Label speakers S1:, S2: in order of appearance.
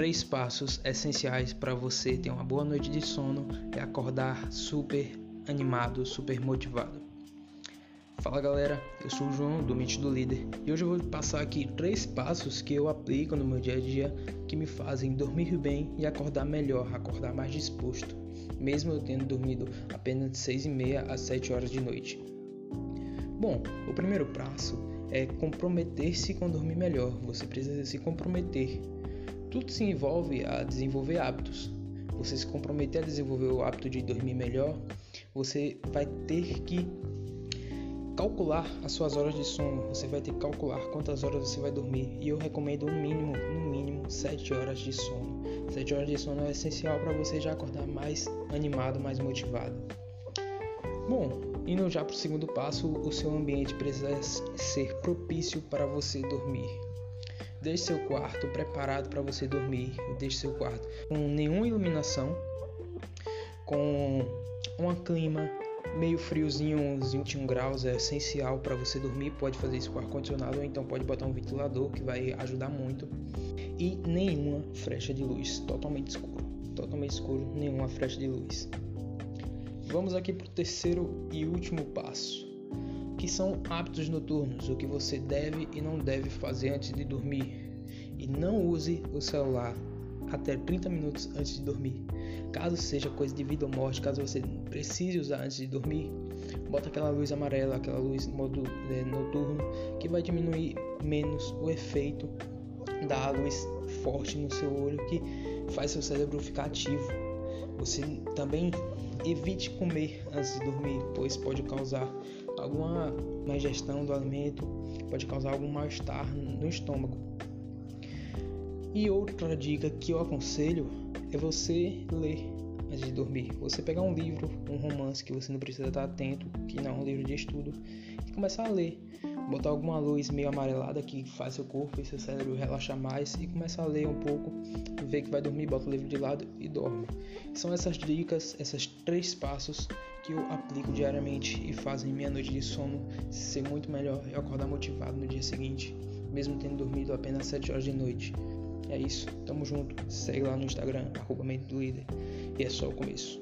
S1: três passos essenciais para você ter uma boa noite de sono e acordar super animado, super motivado. Fala galera, eu sou o João do Mente do Líder e hoje eu vou passar aqui três passos que eu aplico no meu dia a dia que me fazem dormir bem e acordar melhor, acordar mais disposto, mesmo eu tendo dormido apenas de 6 e meia a 7 horas de noite. Bom, o primeiro passo é comprometer-se com dormir melhor. Você precisa se comprometer. Tudo se envolve a desenvolver hábitos. Você se comprometer a desenvolver o hábito de dormir melhor, você vai ter que calcular as suas horas de sono. Você vai ter que calcular quantas horas você vai dormir. E eu recomendo um mínimo, no mínimo, 7 horas de sono. 7 horas de sono é essencial para você já acordar mais animado, mais motivado. Bom, indo já para o segundo passo, o seu ambiente precisa ser propício para você dormir. Deixe seu quarto preparado para você dormir. Deixe seu quarto com nenhuma iluminação, com um clima meio friozinho, uns 21 graus é essencial para você dormir. Pode fazer isso com ar condicionado ou então pode botar um ventilador que vai ajudar muito. E nenhuma frecha de luz, totalmente escuro, totalmente escuro, nenhuma frecha de luz. Vamos aqui para o terceiro e último passo, que são hábitos noturnos, o que você deve e não deve fazer antes de dormir. E não use o celular até 30 minutos antes de dormir. Caso seja coisa de vida ou morte, caso você precise usar antes de dormir, bota aquela luz amarela, aquela luz modo é, noturno, que vai diminuir menos o efeito da luz forte no seu olho, que faz seu cérebro ficar ativo. Você também evite comer antes de dormir, pois pode causar alguma má ingestão do alimento, pode causar algum mal-estar no estômago. E outra dica que eu aconselho é você ler antes de dormir. Você pegar um livro, um romance que você não precisa estar atento, que não é um livro de estudo, e começar a ler. Botar alguma luz meio amarelada que faz seu corpo e seu cérebro relaxar mais e começar a ler um pouco, ver que vai dormir, bota o livro de lado e dorme. São essas dicas, esses três passos que eu aplico diariamente e fazem minha noite de sono ser muito melhor e acordar motivado no dia seguinte, mesmo tendo dormido apenas 7 horas de noite. É isso, tamo junto. Segue lá no Instagram, arroba E é só o começo.